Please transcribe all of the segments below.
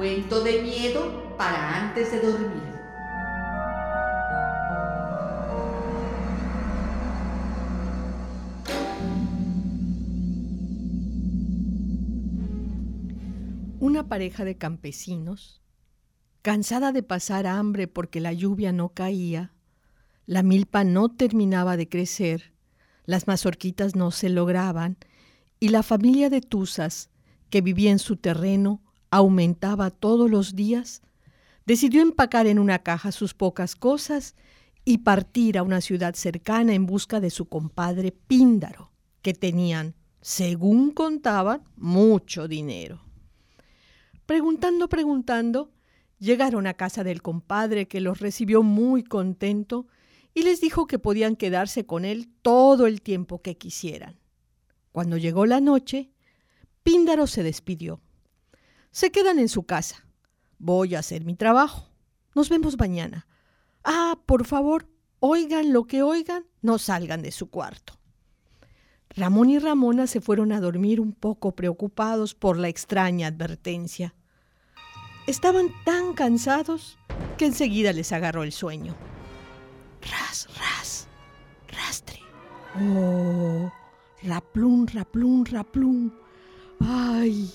Cuento de miedo para antes de dormir. Una pareja de campesinos, cansada de pasar hambre porque la lluvia no caía, la milpa no terminaba de crecer, las mazorquitas no se lograban y la familia de Tuzas, que vivía en su terreno, aumentaba todos los días, decidió empacar en una caja sus pocas cosas y partir a una ciudad cercana en busca de su compadre Píndaro, que tenían, según contaban, mucho dinero. Preguntando, preguntando, llegaron a casa del compadre que los recibió muy contento y les dijo que podían quedarse con él todo el tiempo que quisieran. Cuando llegó la noche, Píndaro se despidió. Se quedan en su casa. Voy a hacer mi trabajo. Nos vemos mañana. Ah, por favor, oigan lo que oigan, no salgan de su cuarto. Ramón y Ramona se fueron a dormir un poco preocupados por la extraña advertencia. Estaban tan cansados que enseguida les agarró el sueño. Ras, ras, rastre. Oh, raplum, raplum, raplum. Ay.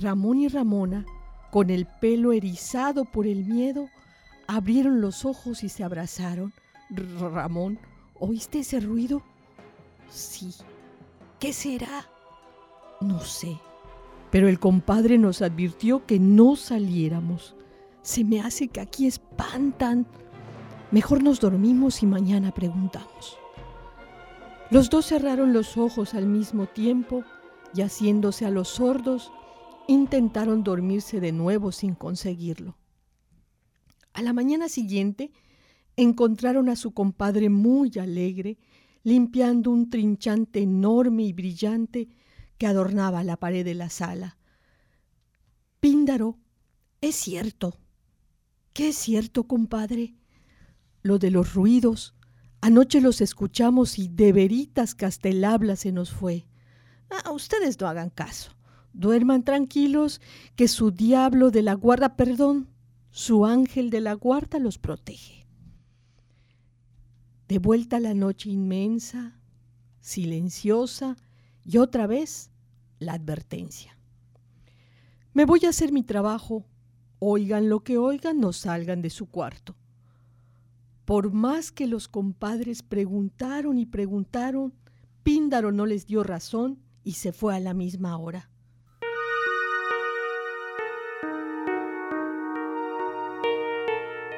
Ramón y Ramona, con el pelo erizado por el miedo, abrieron los ojos y se abrazaron. Ramón, ¿oíste ese ruido? Sí. ¿Qué será? No sé. Pero el compadre nos advirtió que no saliéramos. Se me hace que aquí espantan. Mejor nos dormimos y mañana preguntamos. Los dos cerraron los ojos al mismo tiempo y haciéndose a los sordos, intentaron dormirse de nuevo sin conseguirlo. A la mañana siguiente encontraron a su compadre muy alegre, limpiando un trinchante enorme y brillante que adornaba la pared de la sala. Píndaro, es cierto. ¿Qué es cierto, compadre? Lo de los ruidos. Anoche los escuchamos y de veritas que hasta el habla se nos fue. Ah, ustedes no hagan caso. Duerman tranquilos, que su diablo de la guarda, perdón, su ángel de la guarda los protege. De vuelta la noche inmensa, silenciosa, y otra vez la advertencia. Me voy a hacer mi trabajo. Oigan lo que oigan, no salgan de su cuarto. Por más que los compadres preguntaron y preguntaron, Píndaro no les dio razón y se fue a la misma hora.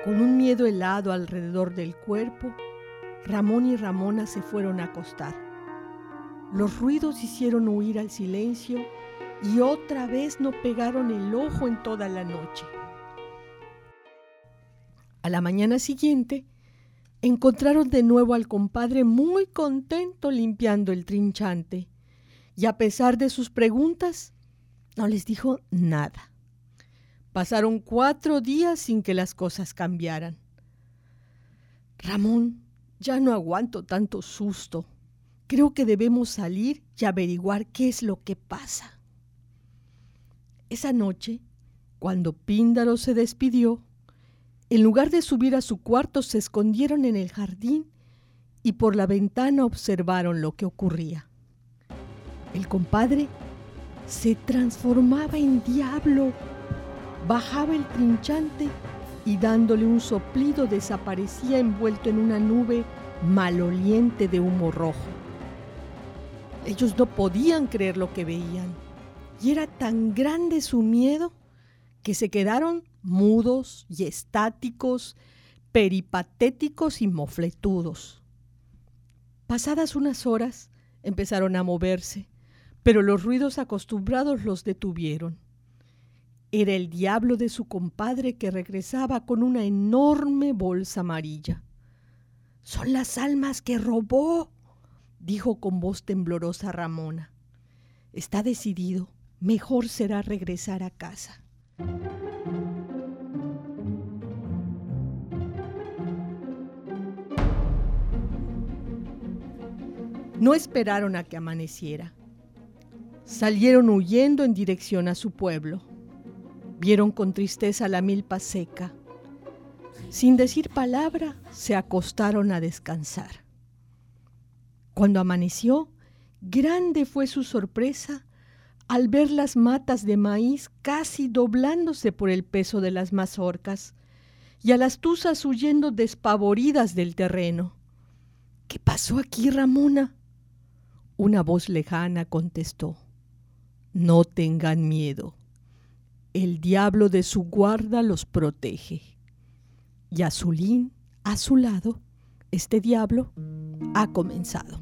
Con un miedo helado alrededor del cuerpo, Ramón y Ramona se fueron a acostar. Los ruidos hicieron huir al silencio y otra vez no pegaron el ojo en toda la noche. A la mañana siguiente, encontraron de nuevo al compadre muy contento limpiando el trinchante y a pesar de sus preguntas, no les dijo nada. Pasaron cuatro días sin que las cosas cambiaran. Ramón, ya no aguanto tanto susto. Creo que debemos salir y averiguar qué es lo que pasa. Esa noche, cuando Píndaro se despidió, en lugar de subir a su cuarto se escondieron en el jardín y por la ventana observaron lo que ocurría. El compadre se transformaba en diablo, bajaba el trinchante y dándole un soplido desaparecía envuelto en una nube maloliente de humo rojo. Ellos no podían creer lo que veían y era tan grande su miedo que se quedaron mudos y estáticos, peripatéticos y mofletudos. Pasadas unas horas empezaron a moverse pero los ruidos acostumbrados los detuvieron. Era el diablo de su compadre que regresaba con una enorme bolsa amarilla. Son las almas que robó, dijo con voz temblorosa Ramona. Está decidido, mejor será regresar a casa. No esperaron a que amaneciera salieron huyendo en dirección a su pueblo. Vieron con tristeza la milpa seca. Sin decir palabra, se acostaron a descansar. Cuando amaneció, grande fue su sorpresa al ver las matas de maíz casi doblándose por el peso de las mazorcas y a las tuzas huyendo despavoridas del terreno. ¿Qué pasó aquí, Ramona? Una voz lejana contestó. No tengan miedo. El diablo de su guarda los protege. Y Azulín, a su lado, este diablo ha comenzado.